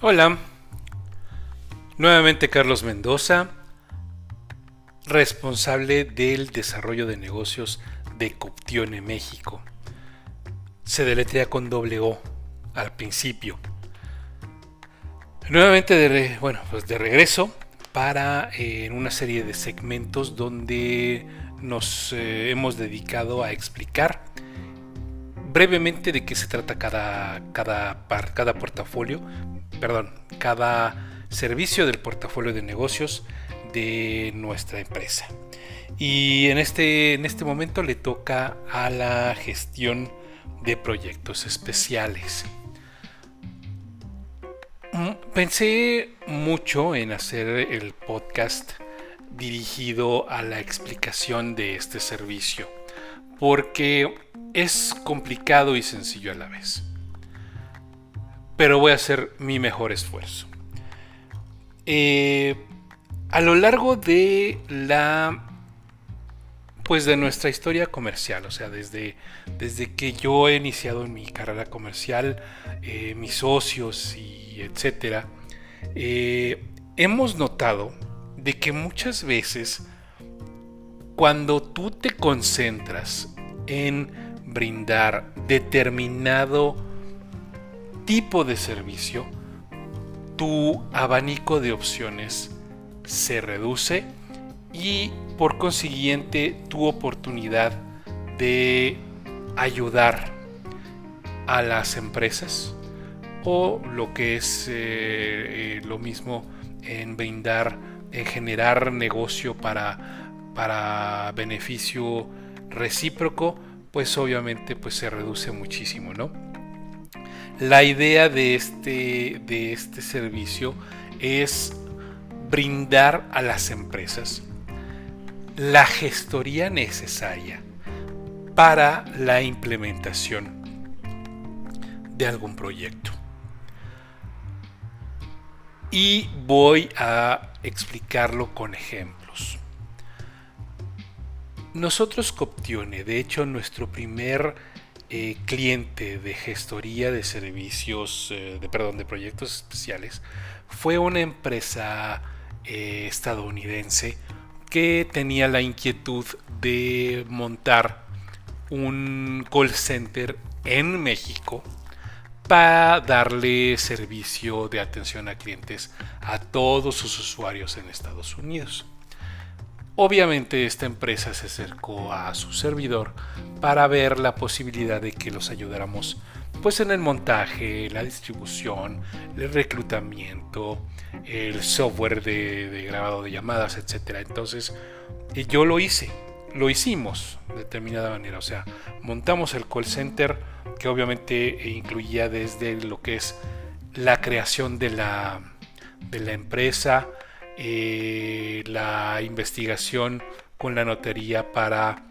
Hola, nuevamente Carlos Mendoza, responsable del desarrollo de negocios de Coptione México. Se deletrea con doble O al principio. Nuevamente de, bueno, pues de regreso para eh, una serie de segmentos donde nos eh, hemos dedicado a explicar brevemente de qué se trata cada, cada, cada portafolio, perdón, cada servicio del portafolio de negocios de nuestra empresa. Y en este, en este momento le toca a la gestión de proyectos especiales. Mm, pensé mucho en hacer el podcast dirigido a la explicación de este servicio, porque es complicado y sencillo a la vez. Pero voy a hacer mi mejor esfuerzo. Eh, a lo largo de la pues de nuestra historia comercial, o sea, desde, desde que yo he iniciado en mi carrera comercial, eh, mis socios y etcétera, eh, hemos notado de que muchas veces cuando tú te concentras en brindar determinado tipo de servicio, tu abanico de opciones se reduce y por consiguiente tu oportunidad de ayudar a las empresas o lo que es eh, eh, lo mismo en brindar, en generar negocio para, para beneficio recíproco, pues obviamente pues se reduce muchísimo, ¿no? La idea de este, de este servicio es brindar a las empresas la gestoría necesaria para la implementación de algún proyecto. Y voy a explicarlo con ejemplos. Nosotros Coptione, de hecho nuestro primer eh, cliente de gestoría de servicios, eh, de, perdón, de proyectos especiales, fue una empresa eh, estadounidense que tenía la inquietud de montar un call center en México para darle servicio de atención a clientes a todos sus usuarios en Estados Unidos. Obviamente esta empresa se acercó a su servidor para ver la posibilidad de que los ayudáramos pues en el montaje, la distribución, el reclutamiento, el software de, grabado de llamadas, etc. Entonces yo lo hice, lo hicimos de determinada manera, o sea, montamos el call center que obviamente incluía desde lo que es la creación de la, de la empresa, eh, la investigación con la notaría para,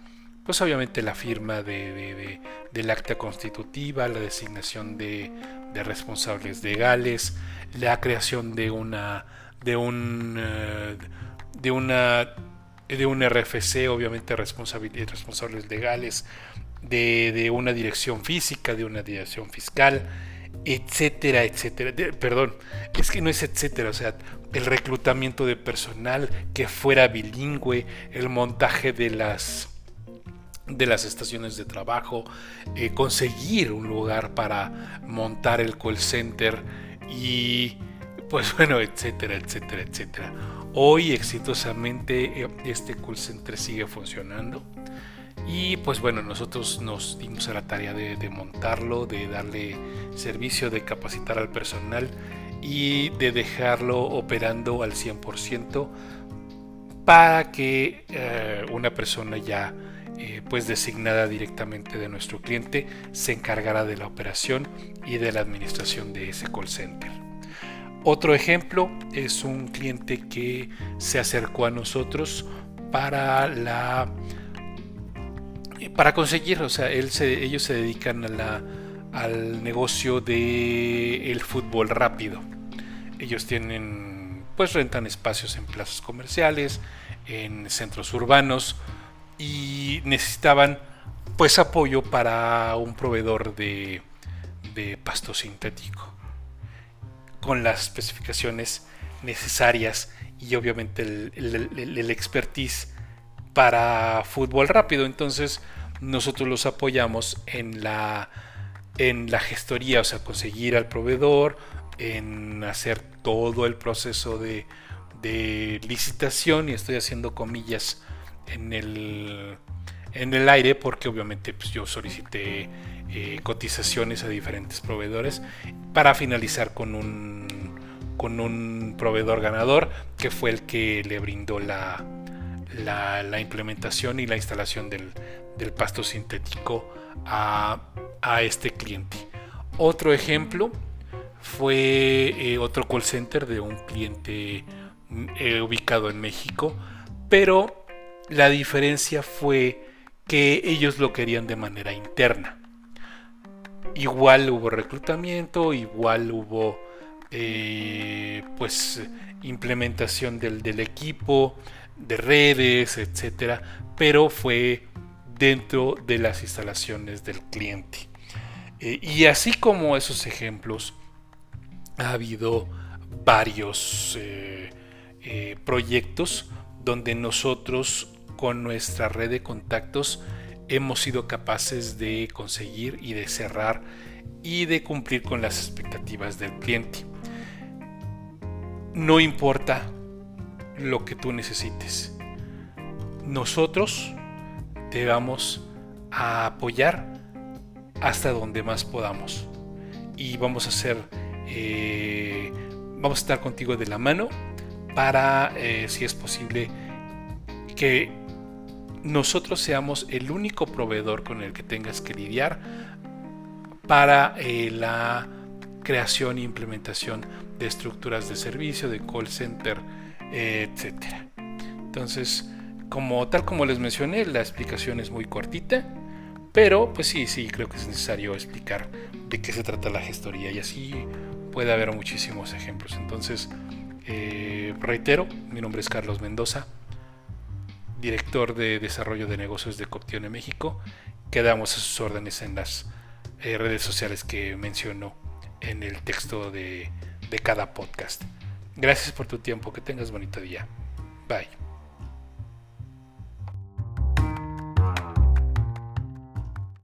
pues obviamente la firma de, del acta constitutiva, la designación de, responsables legales, la creación de una de un eh, de una de un RFC, obviamente responsables legales, de, de, una dirección física, de una dirección fiscal, etcétera, etcétera. perdón, es que no es etcétera, o sea, el reclutamiento de personal que fuera bilingüe, el montaje de las de las estaciones de trabajo, eh, conseguir un lugar para montar el call center y pues bueno, etcétera, etcétera, etcétera. Hoy exitosamente eh, este call center sigue funcionando. Y pues bueno, nosotros nos dimos a la tarea de, montarlo, de darle servicio, de capacitar al personal y de dejarlo operando al 100% para que eh, una persona ya eh, pues designada directamente de nuestro cliente se encargara de la operación y de la administración de ese call center. Otro ejemplo es un cliente que se acercó a nosotros para la para conseguir, o sea, ellos se dedican al negocio de el fútbol rápido. Ellos tienen, pues rentan espacios en plazas comerciales, en centros urbanos y necesitaban, pues apoyo para un proveedor de, de pasto sintético. con las especificaciones necesarias y obviamente el, expertise para fútbol rápido. Entonces nosotros los apoyamos en la, en la gestoría, o sea, conseguir al proveedor, en hacer todo el proceso de, licitación y estoy haciendo comillas en el, en el aire porque obviamente pues, yo solicité eh, cotizaciones a diferentes proveedores para finalizar con un, con un proveedor ganador que fue el que le brindó la, la, implementación y la instalación del, pasto sintético a, este cliente. Otro ejemplo fue eh, otro call center de un cliente eh, ubicado en México, pero la diferencia fue que ellos lo querían de manera interna. Igual hubo reclutamiento, igual hubo eh, pues implementación del, equipo, de redes, etcétera, pero fue dentro de las instalaciones del cliente. Eh, y así como esos ejemplos, ha habido varios eh, proyectos donde nosotros con nuestra red de contactos hemos sido capaces de conseguir y de cerrar y de cumplir con las expectativas del cliente. No importa lo que tú necesites. Nosotros te vamos a apoyar hasta donde más podamos. Y vamos a hacer, eh, vamos a estar contigo de la mano para, eh, si es posible, que nosotros seamos el único proveedor con el que tengas que lidiar para eh, la creación e implementación de estructuras de servicio, de call center, etcétera. Entonces, como tal como les mencioné, la explicación es muy cortita, pero pues sí, sí, creo que es necesario explicar de qué se trata la gestoría y así puede haber muchísimos ejemplos. Entonces, eh, reitero, mi nombre es Carlos Mendoza, director de desarrollo de negocios de Coptione México. Quedamos a sus órdenes en las eh, redes sociales que menciono en el texto de, de cada podcast. Gracias por tu tiempo, que tengas bonito día. Bye.